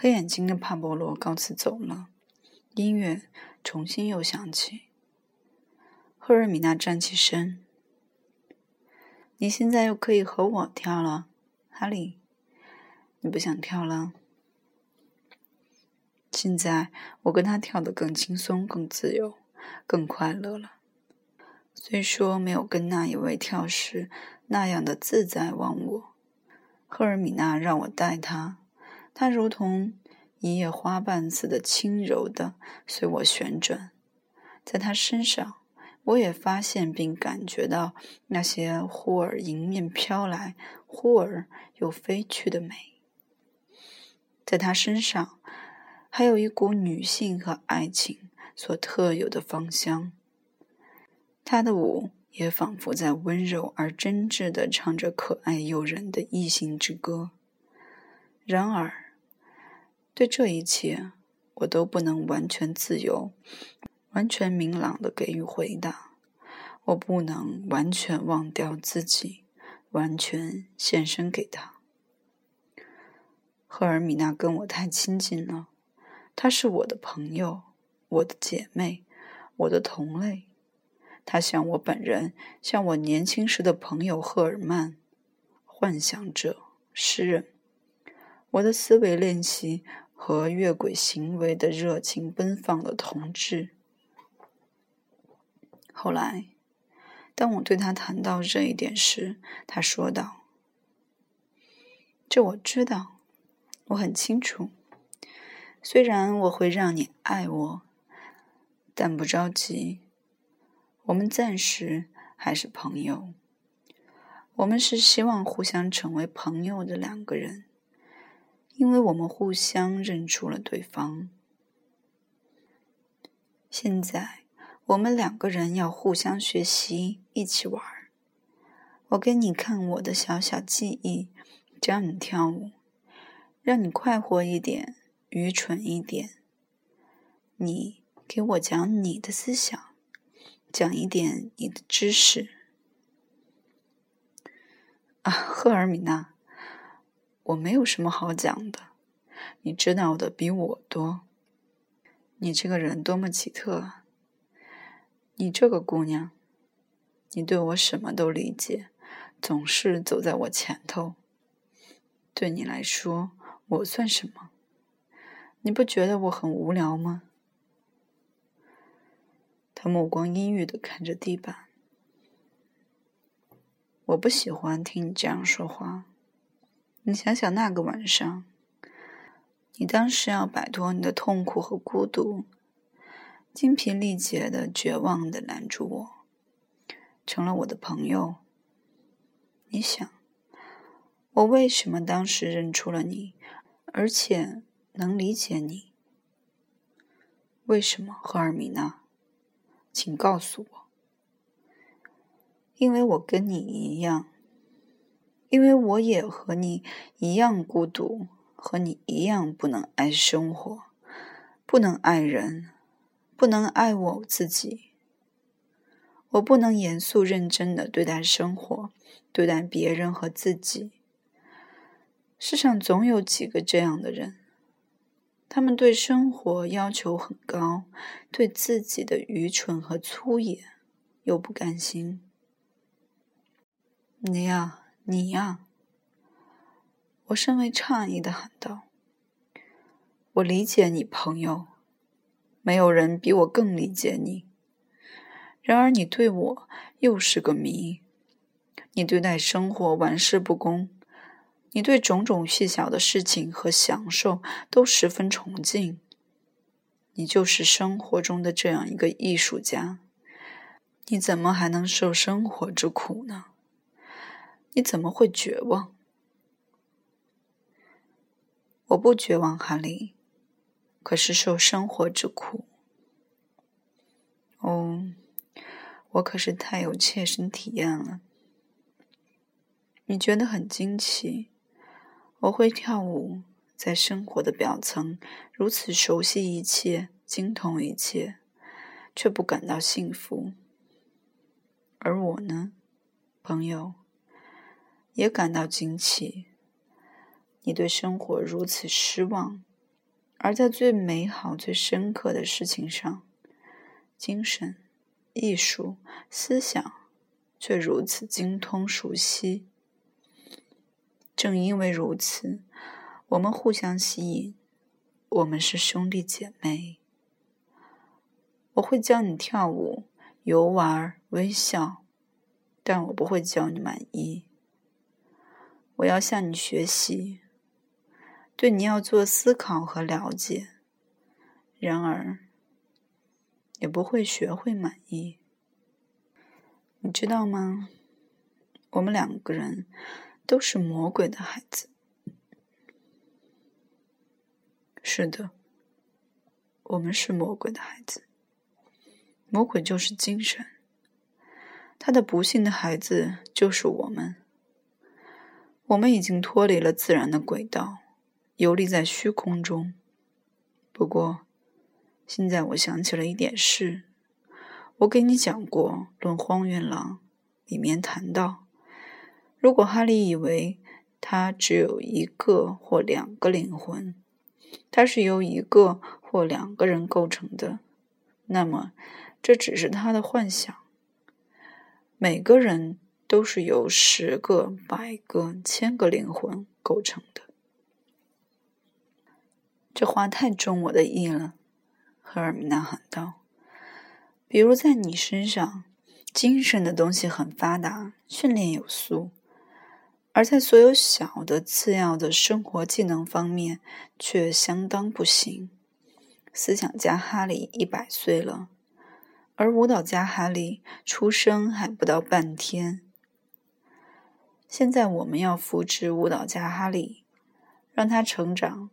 黑眼睛的帕波罗告辞走了，音乐重新又响起。赫尔米娜站起身：“你现在又可以和我跳了，哈利。你不想跳了？现在我跟他跳得更轻松、更自由、更快乐了。虽说没有跟那一位跳时那样的自在忘我。赫尔米娜让我带她，她如同一叶花瓣似的轻柔地随我旋转，在她身上。”我也发现并感觉到那些忽而迎面飘来、忽而又飞去的美，在她身上还有一股女性和爱情所特有的芳香。她的舞也仿佛在温柔而真挚地唱着可爱诱人的异性之歌。然而，对这一切，我都不能完全自由。完全明朗的给予回答，我不能完全忘掉自己，完全献身给他。赫尔米娜跟我太亲近了，她是我的朋友，我的姐妹，我的同类。她像我本人，像我年轻时的朋友赫尔曼，幻想者、诗人。我的思维练习和越轨行为的热情奔放的同志。后来，当我对他谈到这一点时，他说道：“这我知道，我很清楚。虽然我会让你爱我，但不着急。我们暂时还是朋友。我们是希望互相成为朋友的两个人，因为我们互相认出了对方。现在。”我们两个人要互相学习，一起玩儿。我给你看我的小小技艺，教你跳舞，让你快活一点，愚蠢一点。你给我讲你的思想，讲一点你的知识。啊，赫尔米娜，我没有什么好讲的，你知道的比我多。你这个人多么奇特啊！你这个姑娘，你对我什么都理解，总是走在我前头。对你来说，我算什么？你不觉得我很无聊吗？他目光阴郁的看着地板。我不喜欢听你这样说话。你想想那个晚上，你当时要摆脱你的痛苦和孤独。精疲力竭的、绝望的拦住我，成了我的朋友。你想，我为什么当时认出了你，而且能理解你？为什么，赫尔米娜？请告诉我。因为我跟你一样，因为我也和你一样孤独，和你一样不能爱生活，不能爱人。不能爱我自己，我不能严肃认真的对待生活，对待别人和自己。世上总有几个这样的人，他们对生活要求很高，对自己的愚蠢和粗野又不甘心。你呀，你呀！我甚为诧异的喊道：“我理解你，朋友。”没有人比我更理解你。然而，你对我又是个谜。你对待生活玩世不恭，你对种种细小的事情和享受都十分崇敬。你就是生活中的这样一个艺术家。你怎么还能受生活之苦呢？你怎么会绝望？我不绝望，哈利。可是受生活之苦，哦，我可是太有切身体验了。你觉得很惊奇，我会跳舞，在生活的表层如此熟悉一切，精通一切，却不感到幸福。而我呢，朋友，也感到惊奇。你对生活如此失望。而在最美好、最深刻的事情上，精神、艺术、思想却如此精通熟悉。正因为如此，我们互相吸引，我们是兄弟姐妹。我会教你跳舞、游玩、微笑，但我不会教你满意。我要向你学习，对你要做思考和了解。然而，也不会学会满意。你知道吗？我们两个人都是魔鬼的孩子。是的，我们是魔鬼的孩子。魔鬼就是精神，他的不幸的孩子就是我们。我们已经脱离了自然的轨道，游离在虚空中。不过，现在我想起了一点事。我给你讲过《论荒原狼》，里面谈到，如果哈利以为他只有一个或两个灵魂，他是由一个或两个人构成的，那么这只是他的幻想。每个人。都是由十个、百个、千个灵魂构成的。这话太中我的意了，赫尔米娜喊道。比如在你身上，精神的东西很发达，训练有素；而在所有小的、次要的生活技能方面，却相当不行。思想家哈利一百岁了，而舞蹈家哈利出生还不到半天。现在我们要扶植舞蹈家哈利，让他成长；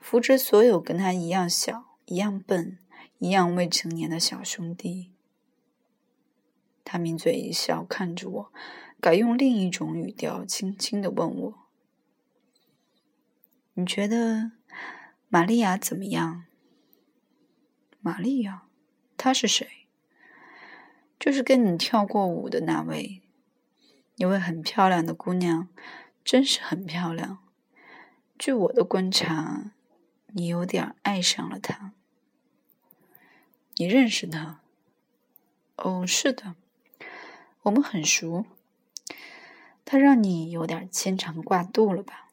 扶植所有跟他一样小、一样笨、一样未成年的小兄弟。他抿嘴一笑，看着我，改用另一种语调，轻轻的问我：“你觉得玛利亚怎么样？”玛利亚，她是谁？就是跟你跳过舞的那位。一位很漂亮的姑娘，真是很漂亮。据我的观察，你有点爱上了她。你认识她？哦，是的，我们很熟。她让你有点牵肠挂肚了吧？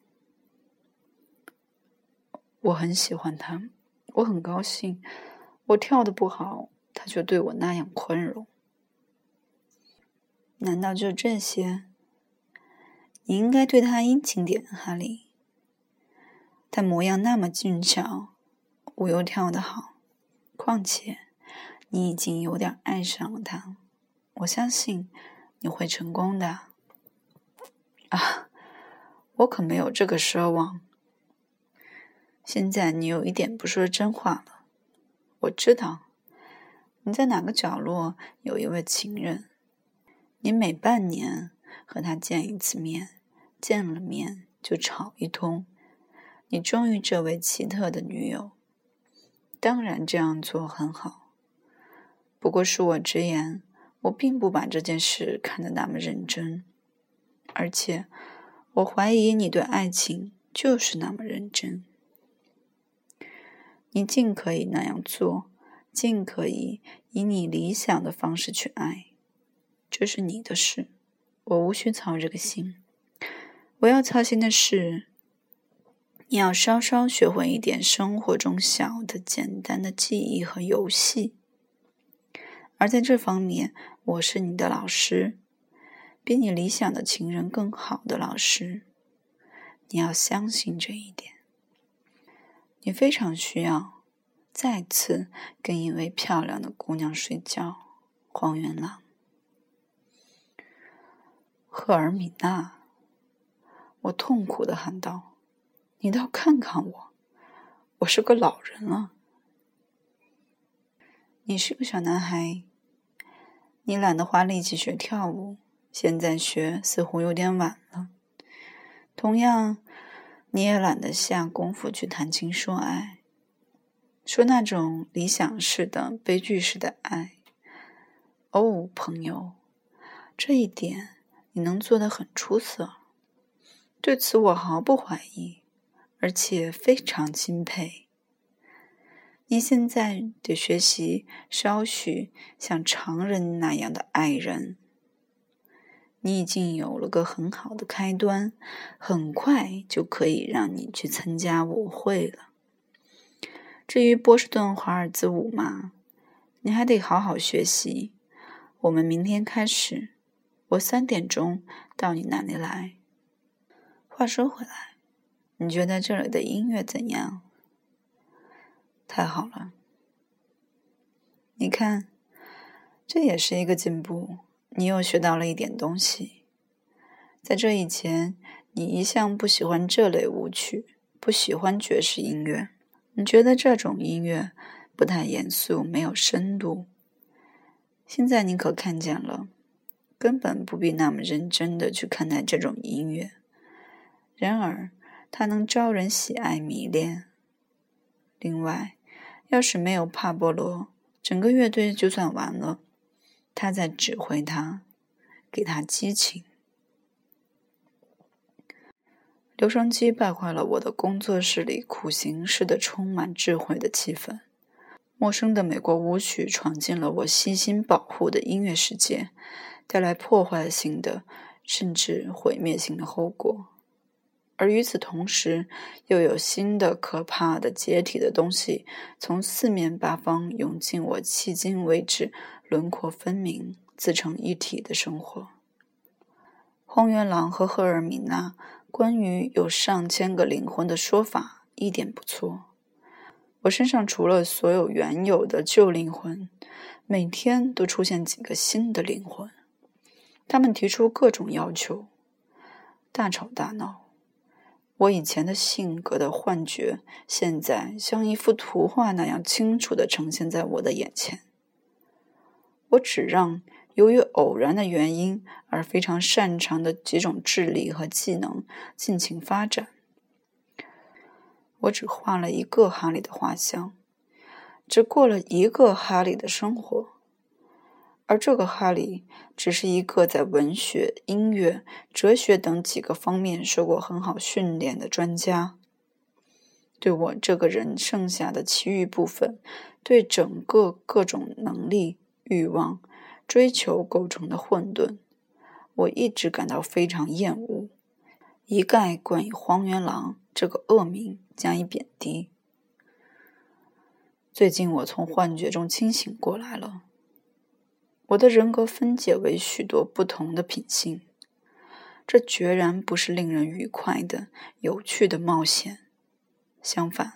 我很喜欢她，我很高兴。我跳的不好，她就对我那样宽容。难道就这些？你应该对他殷勤点，哈利。他模样那么俊俏，舞又跳得好，况且你已经有点爱上了他。我相信你会成功的。啊，我可没有这个奢望。现在你有一点不说真话了。我知道你在哪个角落有一位情人。你每半年和他见一次面，见了面就吵一通。你忠于这位奇特的女友，当然这样做很好。不过恕我直言，我并不把这件事看得那么认真，而且我怀疑你对爱情就是那么认真。你尽可以那样做，尽可以以你理想的方式去爱。这是你的事，我无需操这个心。我要操心的是，你要稍稍学会一点生活中小的、简单的记忆和游戏。而在这方面，我是你的老师，比你理想的情人更好的老师。你要相信这一点。你非常需要再次跟一位漂亮的姑娘睡觉，荒原狼。赫尔米娜，我痛苦的喊道：“你倒看看我，我是个老人了。你是个小男孩，你懒得花力气学跳舞，现在学似乎有点晚了。同样，你也懒得下功夫去谈情说爱，说那种理想式的、悲剧式的爱。哦，朋友，这一点。”你能做得很出色，对此我毫不怀疑，而且非常钦佩。你现在得学习稍许像常人那样的爱人。你已经有了个很好的开端，很快就可以让你去参加舞会了。至于波士顿华尔兹舞嘛，你还得好好学习。我们明天开始，我三点钟到你那里来。话说回来，你觉得这里的音乐怎样？太好了，你看，这也是一个进步。你又学到了一点东西。在这以前，你一向不喜欢这类舞曲，不喜欢爵士音乐。你觉得这种音乐不太严肃，没有深度。现在你可看见了，根本不必那么认真的去看待这种音乐。然而，它能招人喜爱、迷恋。另外，要是没有帕波罗，整个乐队就算完了。他在指挥他，给他激情。留声机败坏了我的工作室里苦行式的充满智慧的气氛。陌生的美国舞曲闯进了我悉心保护的音乐世界，带来破坏性的甚至毁灭性的后果。而与此同时，又有新的可怕的解体的东西从四面八方涌进我迄今为止。轮廓分明、自成一体的生活。荒原狼和赫尔米娜关于有上千个灵魂的说法一点不错。我身上除了所有原有的旧灵魂，每天都出现几个新的灵魂。他们提出各种要求，大吵大闹。我以前的性格的幻觉，现在像一幅图画那样清楚地呈现在我的眼前。我只让由于偶然的原因而非常擅长的几种智力和技能尽情发展。我只画了一个哈利的画像，只过了一个哈利的生活，而这个哈利只是一个在文学、音乐、哲学等几个方面受过很好训练的专家。对我这个人剩下的其余部分，对整个各种能力。欲望、追求构成的混沌，我一直感到非常厌恶，一概冠以荒原狼这个恶名加以贬低。最近我从幻觉中清醒过来了，我的人格分解为许多不同的品性，这决然不是令人愉快的、有趣的冒险，相反，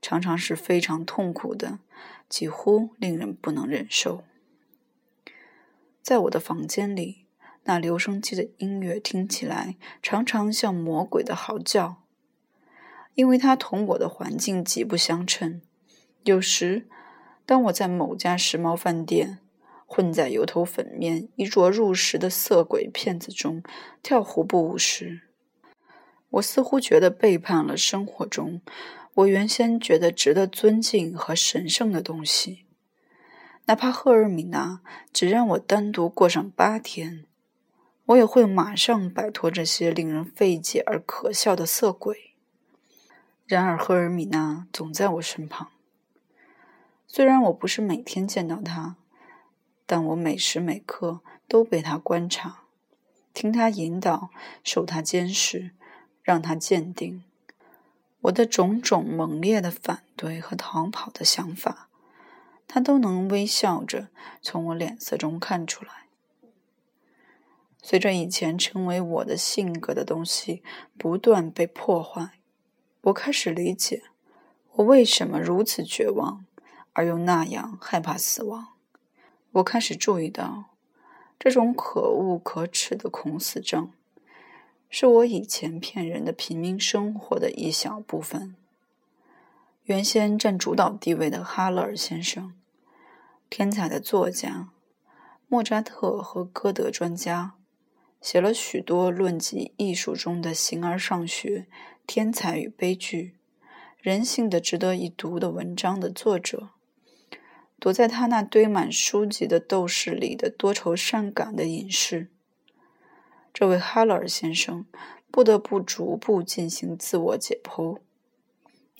常常是非常痛苦的，几乎令人不能忍受。在我的房间里，那留声机的音乐听起来常常像魔鬼的嚎叫，因为它同我的环境极不相称。有时，当我在某家时髦饭店，混在油头粉面、衣着入时的色鬼骗子中跳胡步舞时，我似乎觉得背叛了生活中我原先觉得值得尊敬和神圣的东西。哪怕赫尔米娜只让我单独过上八天，我也会马上摆脱这些令人费解而可笑的色鬼。然而，赫尔米娜总在我身旁。虽然我不是每天见到她，但我每时每刻都被他观察，听他引导，受他监视，让他鉴定我的种种猛烈的反对和逃跑的想法。他都能微笑着从我脸色中看出来。随着以前成为我的性格的东西不断被破坏，我开始理解我为什么如此绝望，而又那样害怕死亡。我开始注意到，这种可恶可耻的恐死症，是我以前骗人的平民生活的一小部分。原先占主导地位的哈勒尔先生。天才的作家，莫扎特和歌德专家，写了许多论及艺术中的形而上学、天才与悲剧、人性的值得一读的文章的作者，躲在他那堆满书籍的斗室里的多愁善感的隐士。这位哈勒尔先生不得不逐步进行自我解剖，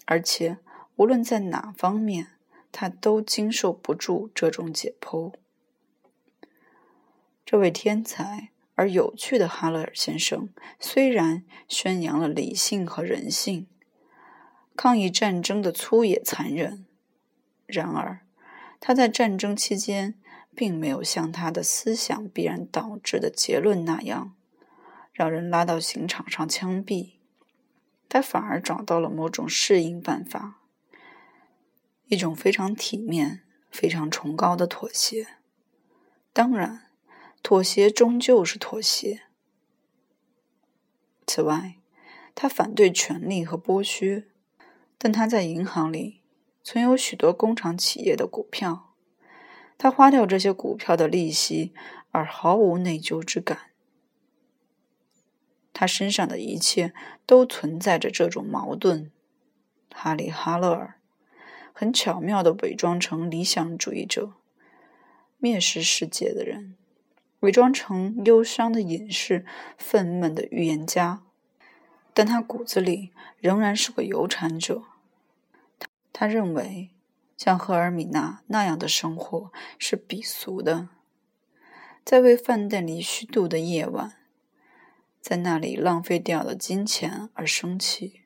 而且无论在哪方面，他都经受不住这种解剖。这位天才而有趣的哈勒尔先生，虽然宣扬了理性和人性，抗议战争的粗野残忍，然而他在战争期间并没有像他的思想必然导致的结论那样，让人拉到刑场上枪毙。他反而找到了某种适应办法，一种非常体面、非常崇高的妥协。当然。妥协终究是妥协。此外，他反对权力和剥削，但他在银行里存有许多工厂企业的股票，他花掉这些股票的利息而毫无内疚之感。他身上的一切都存在着这种矛盾。哈利·哈勒尔很巧妙地伪装成理想主义者，蔑视世界的人。伪装成忧伤的隐士、愤懑的预言家，但他骨子里仍然是个有产者。他认为，像赫尔米娜那样的生活是鄙俗的。在为饭店里虚度的夜晚，在那里浪费掉的金钱而生气，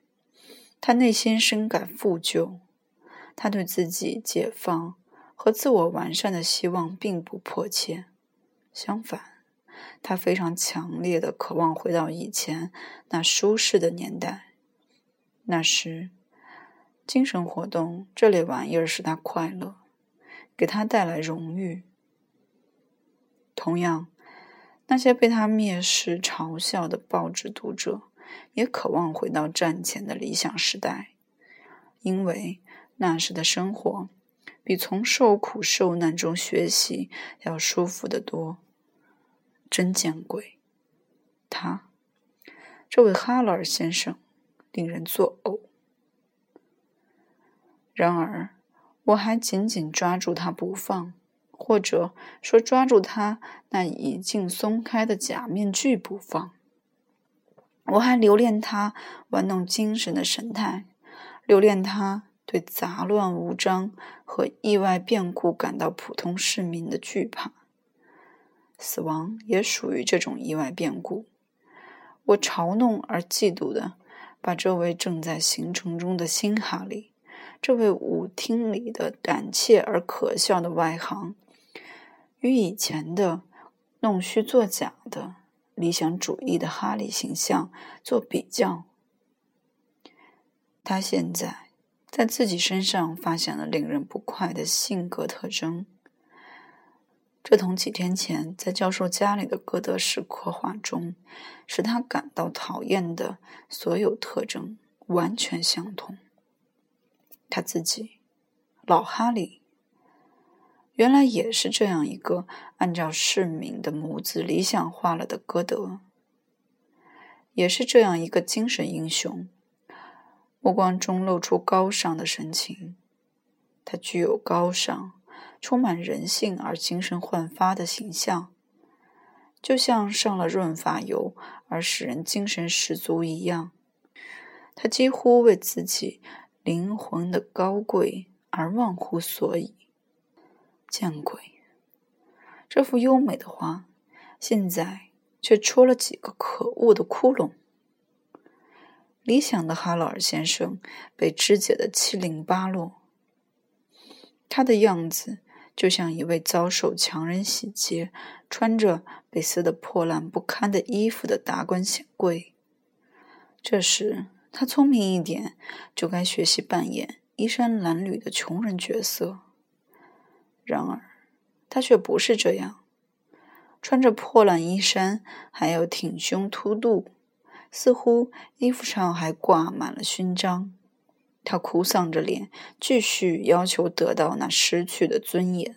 他内心深感负疚。他对自己解放和自我完善的希望并不迫切。相反，他非常强烈的渴望回到以前那舒适的年代。那时，精神活动这类玩意儿使他快乐，给他带来荣誉。同样，那些被他蔑视、嘲笑的报纸读者也渴望回到战前的理想时代，因为那时的生活比从受苦受难中学习要舒服得多。真见鬼！他，这位哈勒尔先生，令人作呕。然而，我还紧紧抓住他不放，或者说抓住他那已经松开的假面具不放。我还留恋他玩弄精神的神态，留恋他对杂乱无章和意外变故感到普通市民的惧怕。死亡也属于这种意外变故。我嘲弄而嫉妒的，把这位正在形成中的新哈利，这位舞厅里的胆怯而可笑的外行，与以前的弄虚作假的理想主义的哈利形象做比较。他现在在自己身上发现了令人不快的性格特征。这同几天前在教授家里的哥德式刻画中使他感到讨厌的所有特征完全相同。他自己，老哈利，原来也是这样一个按照市民的模子理想化了的歌德，也是这样一个精神英雄，目光中露出高尚的神情。他具有高尚。充满人性而精神焕发的形象，就像上了润发油而使人精神十足一样。他几乎为自己灵魂的高贵而忘乎所以。见鬼！这幅优美的画，现在却戳了几个可恶的窟窿。理想的哈勒尔先生被肢解的七零八落，他的样子。就像一位遭受强人洗劫、穿着被撕得破烂不堪的衣服的达官显贵。这时，他聪明一点，就该学习扮演衣衫褴褛的穷人角色。然而，他却不是这样，穿着破烂衣衫，还有挺胸凸肚，似乎衣服上还挂满了勋章。他哭丧着脸，继续要求得到那失去的尊严。